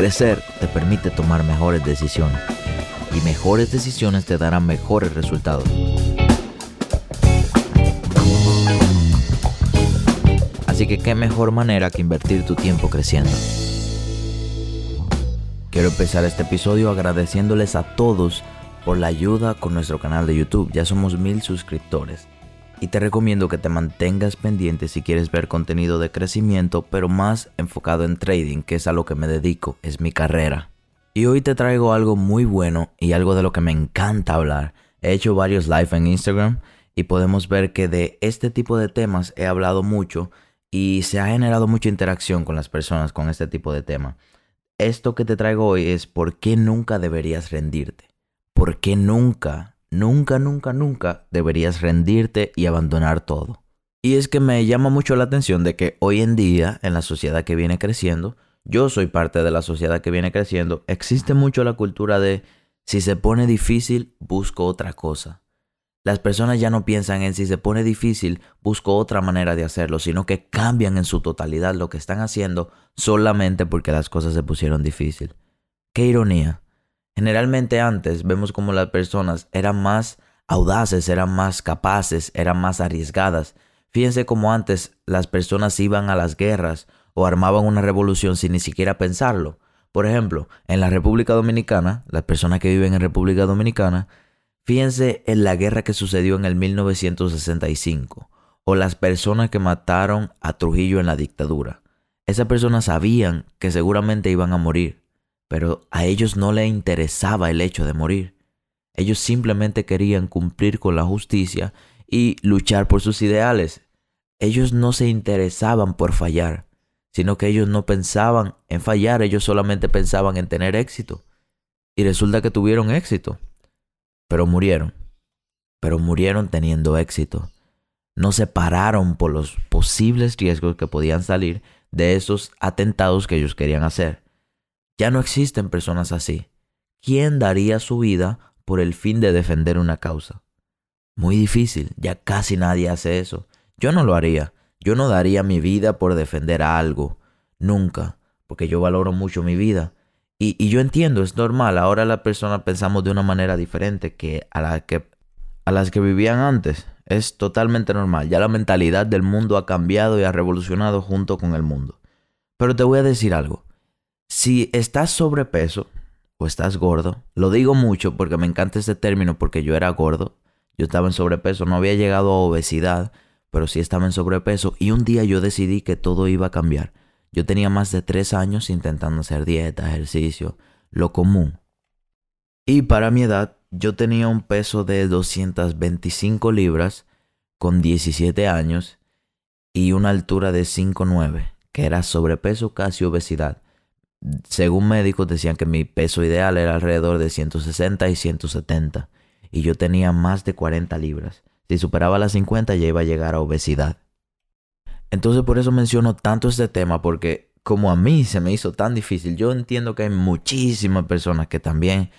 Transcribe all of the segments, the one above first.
Crecer te permite tomar mejores decisiones y mejores decisiones te darán mejores resultados. Así que qué mejor manera que invertir tu tiempo creciendo. Quiero empezar este episodio agradeciéndoles a todos por la ayuda con nuestro canal de YouTube. Ya somos mil suscriptores. Y te recomiendo que te mantengas pendiente si quieres ver contenido de crecimiento, pero más enfocado en trading, que es a lo que me dedico, es mi carrera. Y hoy te traigo algo muy bueno y algo de lo que me encanta hablar. He hecho varios live en Instagram y podemos ver que de este tipo de temas he hablado mucho y se ha generado mucha interacción con las personas con este tipo de tema. Esto que te traigo hoy es por qué nunca deberías rendirte. ¿Por qué nunca nunca, nunca, nunca deberías rendirte y abandonar todo. Y es que me llama mucho la atención de que hoy en día, en la sociedad que viene creciendo, yo soy parte de la sociedad que viene creciendo, existe mucho la cultura de si se pone difícil, busco otra cosa. Las personas ya no piensan en si se pone difícil, busco otra manera de hacerlo, sino que cambian en su totalidad lo que están haciendo solamente porque las cosas se pusieron difícil. Qué ironía. Generalmente antes vemos como las personas eran más audaces, eran más capaces, eran más arriesgadas. Fíjense como antes las personas iban a las guerras o armaban una revolución sin ni siquiera pensarlo. Por ejemplo, en la República Dominicana, las personas que viven en República Dominicana, fíjense en la guerra que sucedió en el 1965 o las personas que mataron a Trujillo en la dictadura. Esas personas sabían que seguramente iban a morir pero a ellos no les interesaba el hecho de morir. Ellos simplemente querían cumplir con la justicia y luchar por sus ideales. Ellos no se interesaban por fallar, sino que ellos no pensaban en fallar, ellos solamente pensaban en tener éxito. Y resulta que tuvieron éxito, pero murieron. Pero murieron teniendo éxito. No se pararon por los posibles riesgos que podían salir de esos atentados que ellos querían hacer. Ya no existen personas así. ¿Quién daría su vida por el fin de defender una causa? Muy difícil, ya casi nadie hace eso. Yo no lo haría. Yo no daría mi vida por defender algo. Nunca, porque yo valoro mucho mi vida. Y, yo entiendo, es normal. Ahora las personas pensamos de una manera diferente que a, la que a las que vivían antes. Es totalmente normal. Ya la mentalidad del mundo ha cambiado y ha revolucionado junto con el mundo. Pero te voy a decir algo. Si estás sobrepeso o estás gordo, lo digo mucho porque me encanta ese término porque yo era gordo, yo estaba en sobrepeso, no había llegado a obesidad, pero sí estaba en sobrepeso y un día yo decidí que todo iba a cambiar. Yo tenía más de tres años intentando hacer dieta, ejercicio, lo común. Y para mi edad, yo tenía un peso de 225 libras con 17 años y una altura de 5'9, que era sobrepeso casi obesidad según médicos decían que mi peso ideal era alrededor de 160 y 170 y yo tenía más de 40 libras. Si superaba las 50 ya iba a llegar a obesidad. Entonces por eso menciono tanto este tema porque como a mí se me hizo tan difícil, yo entiendo que hay muchísimas personas que también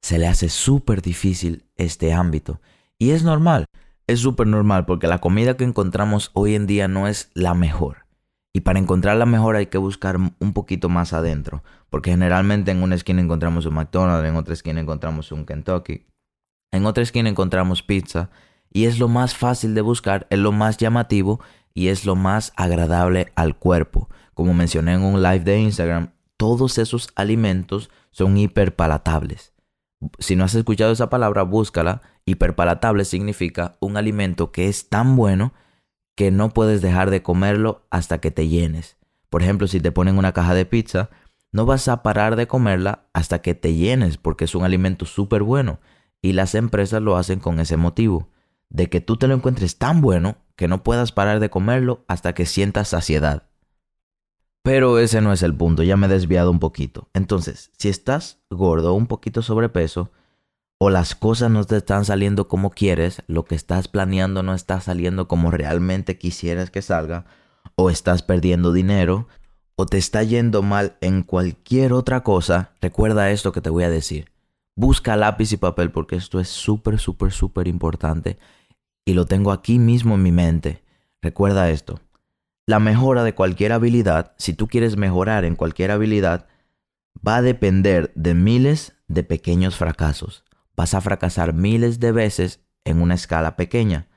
se le hace súper difícil este ámbito. Y es normal, es súper normal porque la comida que encontramos hoy en día no es la mejor. Y para encontrar la mejor hay que buscar un poquito más adentro. Porque generalmente en una esquina encontramos un McDonald's, en otra esquina encontramos un Kentucky, en otra esquina encontramos pizza. Y es lo más fácil de buscar, es lo más llamativo y es lo más agradable al cuerpo. Como mencioné en un live de Instagram, todos esos alimentos son hiperpalatables. Si no has escuchado esa palabra, búscala. Hiperpalatable significa un alimento que es tan bueno que no puedes dejar de comerlo hasta que te llenes. Por ejemplo, si te ponen una caja de pizza, no vas a parar de comerla hasta que te llenes porque es un alimento súper bueno. Y las empresas lo hacen con ese motivo, de que tú te lo encuentres tan bueno que no puedas parar de comerlo hasta que sientas saciedad. Pero ese no es el punto, ya me he desviado un poquito. Entonces, si estás gordo o un poquito sobrepeso, o las cosas no te están saliendo como quieres, lo que estás planeando no está saliendo como realmente quisieras que salga, o estás perdiendo dinero, o te está yendo mal en cualquier otra cosa, recuerda esto que te voy a decir. Busca lápiz y papel porque esto es súper, súper, súper importante y lo tengo aquí mismo en mi mente. Recuerda esto. La mejora de cualquier habilidad, si tú quieres mejorar en cualquier habilidad, va a depender de miles de pequeños fracasos. Vas a fracasar miles de veces en una escala pequeña.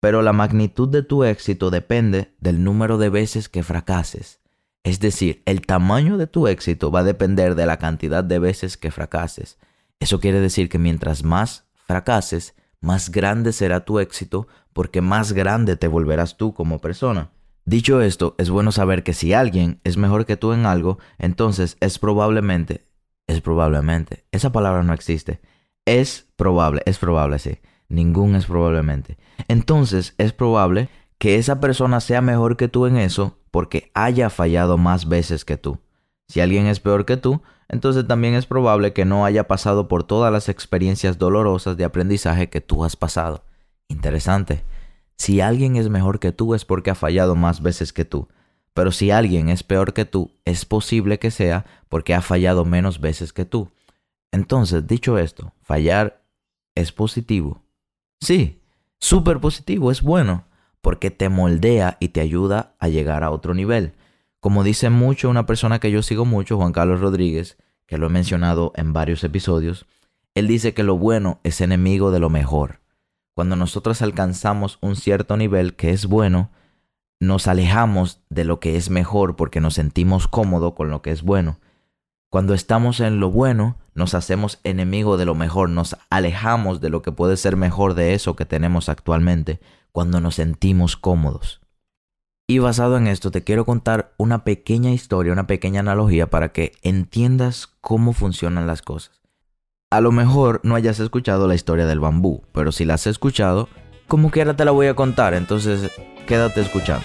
Pero la magnitud de tu éxito depende del número de veces que fracases. Es decir, el tamaño de tu éxito va a depender de la cantidad de veces que fracases. Eso quiere decir que mientras más fracases, más grande será tu éxito porque más grande te volverás tú como persona. Dicho esto, es bueno saber que si alguien es mejor que tú en algo, entonces es probablemente, es probablemente, esa palabra no existe, es probable, es probable, sí, ningún es probablemente. Entonces es probable que esa persona sea mejor que tú en eso porque haya fallado más veces que tú. Si alguien es peor que tú, entonces también es probable que no haya pasado por todas las experiencias dolorosas de aprendizaje que tú has pasado. Interesante. Si alguien es mejor que tú es porque ha fallado más veces que tú. Pero si alguien es peor que tú, es posible que sea porque ha fallado menos veces que tú. Entonces, dicho esto, fallar es positivo. Sí, súper positivo, es bueno, porque te moldea y te ayuda a llegar a otro nivel. Como dice mucho una persona que yo sigo mucho, Juan Carlos Rodríguez, que lo he mencionado en varios episodios, él dice que lo bueno es enemigo de lo mejor. Cuando nosotros alcanzamos un cierto nivel que es bueno, nos alejamos de lo que es mejor porque nos sentimos cómodos con lo que es bueno. Cuando estamos en lo bueno, nos hacemos enemigo de lo mejor, nos alejamos de lo que puede ser mejor de eso que tenemos actualmente, cuando nos sentimos cómodos. Y basado en esto te quiero contar una pequeña historia, una pequeña analogía para que entiendas cómo funcionan las cosas. A lo mejor no hayas escuchado la historia del bambú, pero si la has escuchado, como quiera te la voy a contar, entonces quédate escuchando.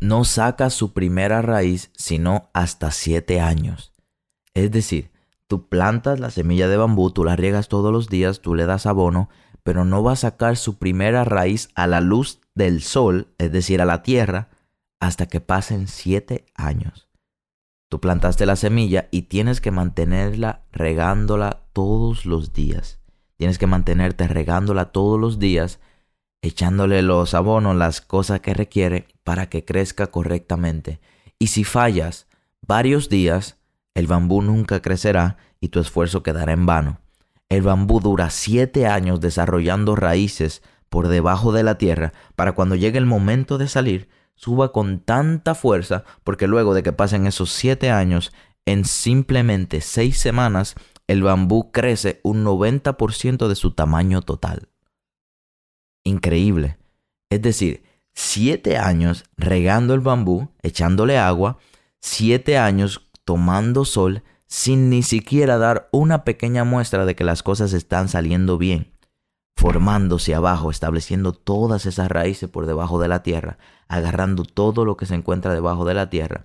no saca su primera raíz sino hasta 7 años. Es decir, tú plantas la semilla de bambú, tú la riegas todos los días, tú le das abono, pero no va a sacar su primera raíz a la luz del sol, es decir, a la tierra, hasta que pasen siete años. Tú plantaste la semilla y tienes que mantenerla regándola todos los días. Tienes que mantenerte regándola todos los días, echándole los abonos, las cosas que requiere para que crezca correctamente. Y si fallas varios días, el bambú nunca crecerá y tu esfuerzo quedará en vano. El bambú dura siete años desarrollando raíces por debajo de la tierra para cuando llegue el momento de salir, suba con tanta fuerza porque luego de que pasen esos siete años, en simplemente seis semanas, el bambú crece un 90% de su tamaño total. Increíble. Es decir, siete años regando el bambú, echándole agua, siete años tomando sol, sin ni siquiera dar una pequeña muestra de que las cosas están saliendo bien, formándose abajo, estableciendo todas esas raíces por debajo de la tierra, agarrando todo lo que se encuentra debajo de la tierra,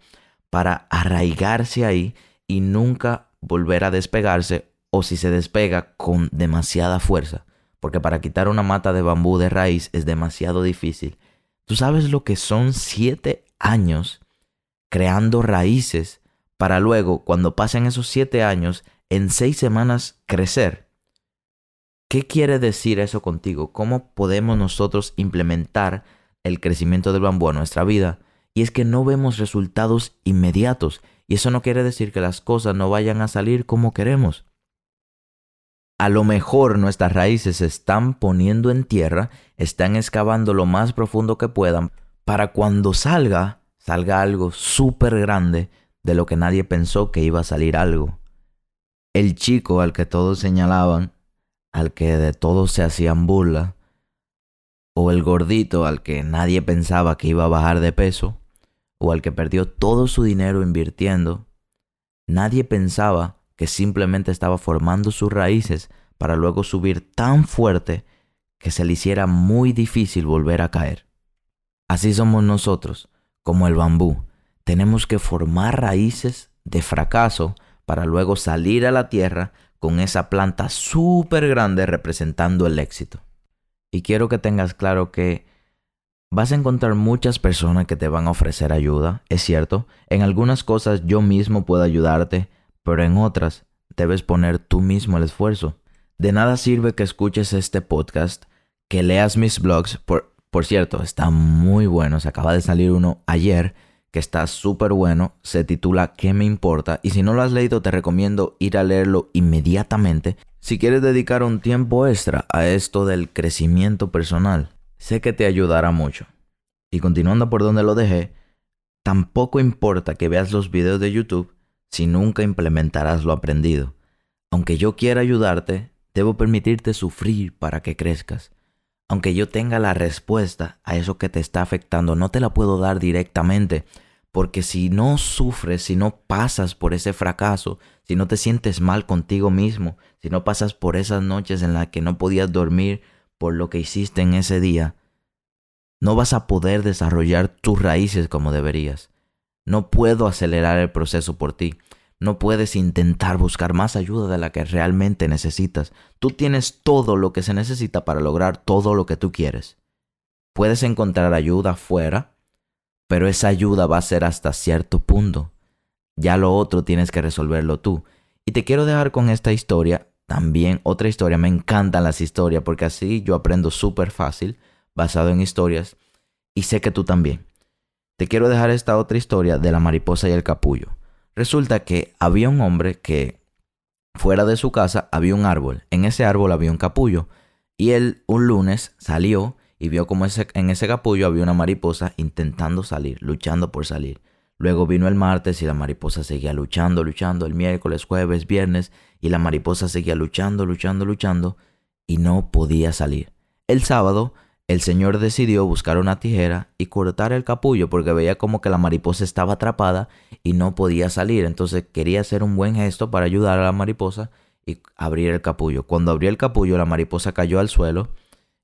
para arraigarse ahí y nunca volver a despegarse o si se despega con demasiada fuerza, porque para quitar una mata de bambú de raíz es demasiado difícil. ¿Tú sabes lo que son siete años creando raíces para luego, cuando pasen esos siete años, en seis semanas crecer. ¿Qué quiere decir eso contigo? ¿Cómo podemos nosotros implementar el crecimiento del bambú a nuestra vida? Y es que no vemos resultados inmediatos. Y eso no quiere decir que las cosas no vayan a salir como queremos. A lo mejor nuestras raíces se están poniendo en tierra, están excavando lo más profundo que puedan, para cuando salga, salga algo súper grande de lo que nadie pensó que iba a salir algo. El chico al que todos señalaban, al que de todos se hacían burla, o el gordito al que nadie pensaba que iba a bajar de peso, o al que perdió todo su dinero invirtiendo, nadie pensaba que simplemente estaba formando sus raíces para luego subir tan fuerte que se le hiciera muy difícil volver a caer. Así somos nosotros, como el bambú. Tenemos que formar raíces de fracaso para luego salir a la tierra con esa planta súper grande representando el éxito. Y quiero que tengas claro que vas a encontrar muchas personas que te van a ofrecer ayuda, es cierto. En algunas cosas yo mismo puedo ayudarte, pero en otras debes poner tú mismo el esfuerzo. De nada sirve que escuches este podcast, que leas mis blogs. Por, por cierto, está muy bueno. Se acaba de salir uno ayer que está súper bueno. Se titula ¿Qué me importa? Y si no lo has leído, te recomiendo ir a leerlo inmediatamente. Si quieres dedicar un tiempo extra a esto del crecimiento personal, sé que te ayudará mucho. Y continuando por donde lo dejé, tampoco importa que veas los videos de YouTube si nunca implementarás lo aprendido. Aunque yo quiera ayudarte, Debo permitirte sufrir para que crezcas. Aunque yo tenga la respuesta a eso que te está afectando, no te la puedo dar directamente, porque si no sufres, si no pasas por ese fracaso, si no te sientes mal contigo mismo, si no pasas por esas noches en las que no podías dormir por lo que hiciste en ese día, no vas a poder desarrollar tus raíces como deberías. No puedo acelerar el proceso por ti. No puedes intentar buscar más ayuda de la que realmente necesitas. Tú tienes todo lo que se necesita para lograr todo lo que tú quieres. Puedes encontrar ayuda afuera, pero esa ayuda va a ser hasta cierto punto. Ya lo otro tienes que resolverlo tú. Y te quiero dejar con esta historia, también otra historia. Me encantan las historias porque así yo aprendo súper fácil, basado en historias, y sé que tú también. Te quiero dejar esta otra historia de la mariposa y el capullo. Resulta que había un hombre que fuera de su casa había un árbol. En ese árbol había un capullo. Y él un lunes salió y vio como en ese capullo había una mariposa intentando salir, luchando por salir. Luego vino el martes y la mariposa seguía luchando, luchando, el miércoles, jueves, viernes, y la mariposa seguía luchando, luchando, luchando, y no podía salir. El sábado el señor decidió buscar una tijera y cortar el capullo porque veía como que la mariposa estaba atrapada y no podía salir. Entonces quería hacer un buen gesto para ayudar a la mariposa y abrir el capullo. Cuando abrió el capullo la mariposa cayó al suelo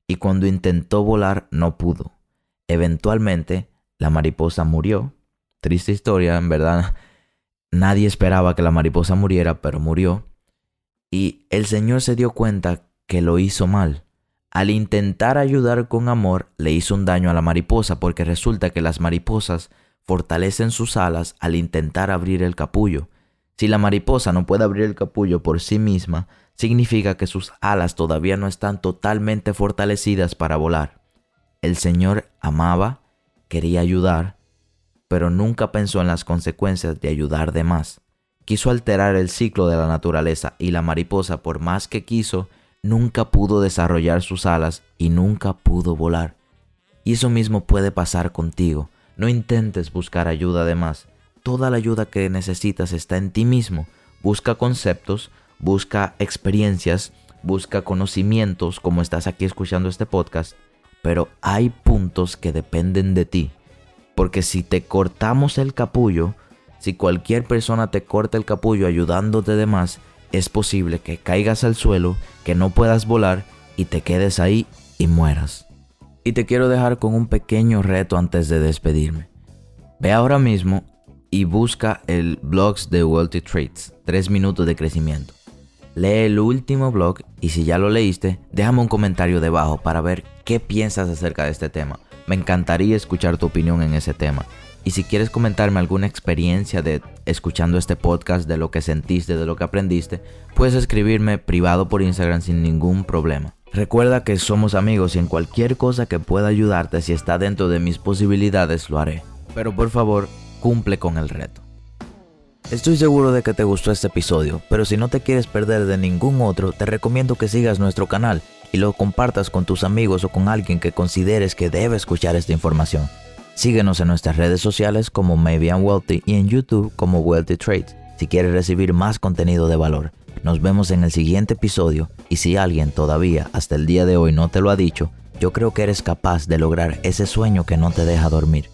y cuando intentó volar no pudo. Eventualmente la mariposa murió. Triste historia, en verdad. Nadie esperaba que la mariposa muriera, pero murió. Y el señor se dio cuenta que lo hizo mal al intentar ayudar con amor, le hizo un daño a la mariposa porque resulta que las mariposas fortalecen sus alas al intentar abrir el capullo. Si la mariposa no puede abrir el capullo por sí misma, significa que sus alas todavía no están totalmente fortalecidas para volar. El Señor amaba, quería ayudar, pero nunca pensó en las consecuencias de ayudar de más. Quiso alterar el ciclo de la naturaleza y la mariposa, por más que quiso, nunca pudo desarrollar sus alas y nunca pudo volar. Y eso mismo puede pasar contigo. No intentes buscar ayuda de más. Toda la ayuda que necesitas está en ti mismo. Busca conceptos, busca experiencias, busca conocimientos como estás aquí escuchando este podcast. Pero hay puntos que dependen de ti. Porque si te cortamos el capullo, si cualquier persona te corta el capullo ayudándote de más, es posible que caigas al suelo, que no puedas volar y te quedes ahí y mueras. Y te quiero dejar con un pequeño reto antes de despedirme. Ve ahora mismo y busca el blogs de Wealthy Traits, 3 minutos de crecimiento. Lee el último blog y si ya lo leíste, déjame un comentario debajo para ver qué piensas acerca de este tema. Me encantaría escuchar tu opinión en ese tema. Y si quieres comentarme alguna experiencia de escuchando este podcast, de lo que sentiste, de lo que aprendiste, puedes escribirme privado por Instagram sin ningún problema. Recuerda que somos amigos y en cualquier cosa que pueda ayudarte, si está dentro de mis posibilidades, lo haré. Pero por favor, cumple con el reto. Estoy seguro de que te gustó este episodio, pero si no te quieres perder de ningún otro, te recomiendo que sigas nuestro canal y lo compartas con tus amigos o con alguien que consideres que debe escuchar esta información. Síguenos en nuestras redes sociales como Maybe I'm Wealthy y en YouTube como Wealthy Trades si quieres recibir más contenido de valor. Nos vemos en el siguiente episodio y si alguien todavía hasta el día de hoy no te lo ha dicho, yo creo que eres capaz de lograr ese sueño que no te deja dormir.